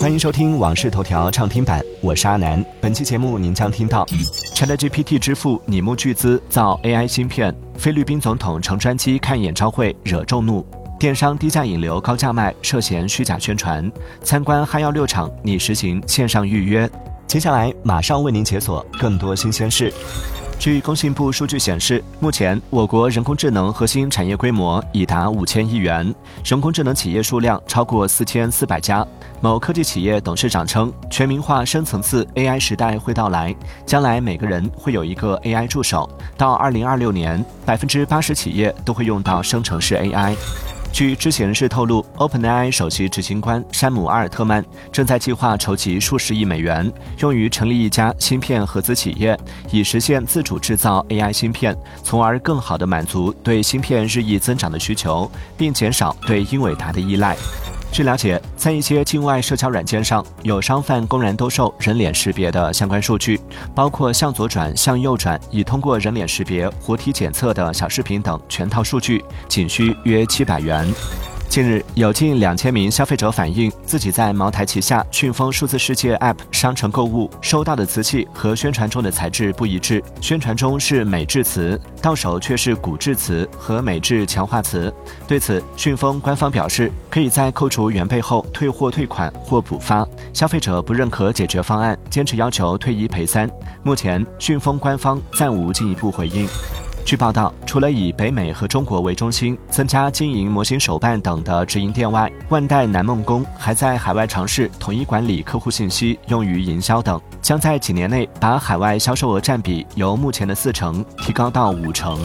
欢迎收听《往事头条》畅听版，我是阿南。本期节目您将听到：ChatGPT 之父拟募巨资造 AI 芯片；菲律宾总统乘专机看演唱会惹众怒；电商低价引流高价卖涉嫌虚假宣传；参观哈药六厂拟实行线上预约。接下来马上为您解锁更多新鲜事。据工信部数据显示，目前我国人工智能核心产业规模已达五千亿元，人工智能企业数量超过四千四百家。某科技企业董事长称，全民化深层次 AI 时代会到来，将来每个人会有一个 AI 助手。到二零二六年，百分之八十企业都会用到生成式 AI。据知情人士透露，OpenAI 首席执行官山姆·阿尔特曼正在计划筹集数十亿美元，用于成立一家芯片合资企业，以实现自主制造 AI 芯片，从而更好地满足对芯片日益增长的需求，并减少对英伟达的依赖。据了解，在一些境外社交软件上，有商贩公然兜售人脸识别的相关数据，包括向左转、向右转、已通过人脸识别活体检测的小视频等全套数据，仅需约七百元。近日，有近两千名消费者反映，自己在茅台旗下顺丰数字世界 App 商城购物，收到的瓷器和宣传中的材质不一致。宣传中是美制瓷，到手却是古制瓷和美制强化瓷。对此，顺丰官方表示，可以在扣除原配后退货退款或补发。消费者不认可解决方案，坚持要求退一赔三。目前，顺丰官方暂无进一步回应。据报道，除了以北美和中国为中心增加经营模型手办等的直营店外，万代南梦宫还在海外尝试统一管理客户信息，用于营销等，将在几年内把海外销售额占比由目前的四成提高到五成。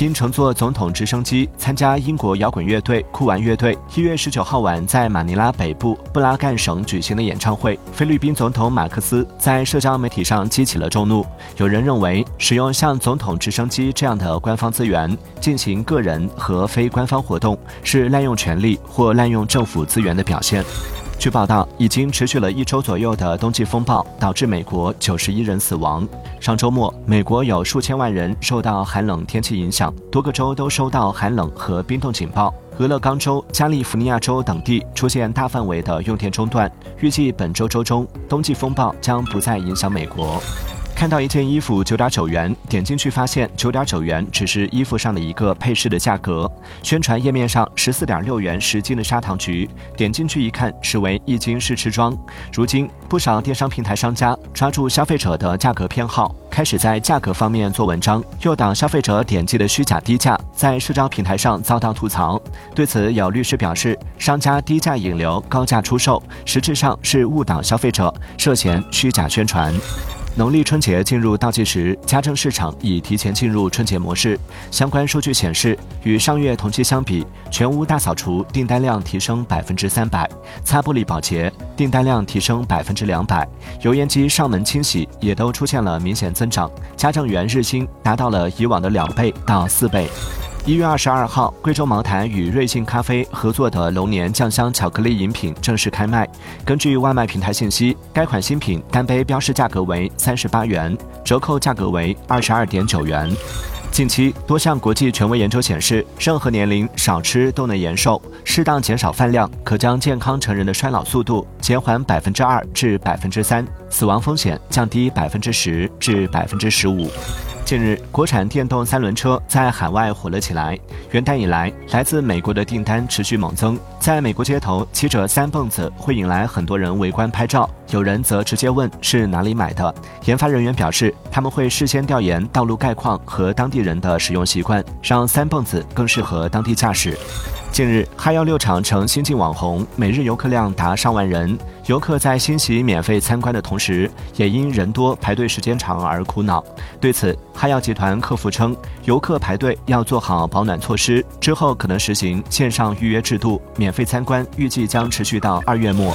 因乘坐总统直升机参加英国摇滚乐队酷玩乐队一月十九号晚在马尼拉北部布拉干省举行的演唱会，菲律宾总统马克思在社交媒体上激起了众怒。有人认为，使用像总统直升机这样的官方资源进行个人和非官方活动，是滥用权力或滥用政府资源的表现。据报道，已经持续了一周左右的冬季风暴导致美国九十一人死亡。上周末，美国有数千万人受到寒冷天气影响，多个州都收到寒冷和冰冻警报。俄勒冈州、加利福尼亚州等地出现大范围的用电中断。预计本周周中，冬季风暴将不再影响美国。看到一件衣服九点九元，点进去发现九点九元只是衣服上的一个配饰的价格。宣传页面上十四点六元十斤的砂糖橘，点进去一看实为一斤试吃装。如今不少电商平台商家抓住消费者的价格偏好，开始在价格方面做文章，诱导消费者点击的虚假低价，在社交平台上遭到吐槽。对此，有律师表示，商家低价引流、高价出售，实质上是误导消费者，涉嫌虚假宣传。农历春节进入倒计时，家政市场已提前进入春节模式。相关数据显示，与上月同期相比，全屋大扫除订单量提升百分之三百，擦玻璃保洁订单量提升百分之两百，油烟机上门清洗也都出现了明显增长，家政员日薪达到了以往的两倍到四倍。一月二十二号，贵州茅台与瑞幸咖啡合作的龙年酱香巧克力饮品正式开卖。根据外卖平台信息，该款新品单杯标示价格为三十八元，折扣价格为二十二点九元。近期，多项国际权威研究显示，任何年龄少吃都能延寿，适当减少饭量可将健康成人的衰老速度减缓百分之二至百分之三，死亡风险降低百分之十至百分之十五。近日，国产电动三轮车在海外火了起来。元旦以来，来自美国的订单持续猛增。在美国街头，骑着三蹦子会引来很多人围观拍照，有人则直接问是哪里买的。研发人员表示，他们会事先调研道路概况和当地人的使用习惯，让三蹦子更适合当地驾驶。近日，哈药六厂成新晋网红，每日游客量达上万人。游客在欣喜免费参观的同时，也因人多排队时间长而苦恼。对此，哈药集团客服称，游客排队要做好保暖措施，之后可能实行线上预约制度，免费参观预计将持续到二月末。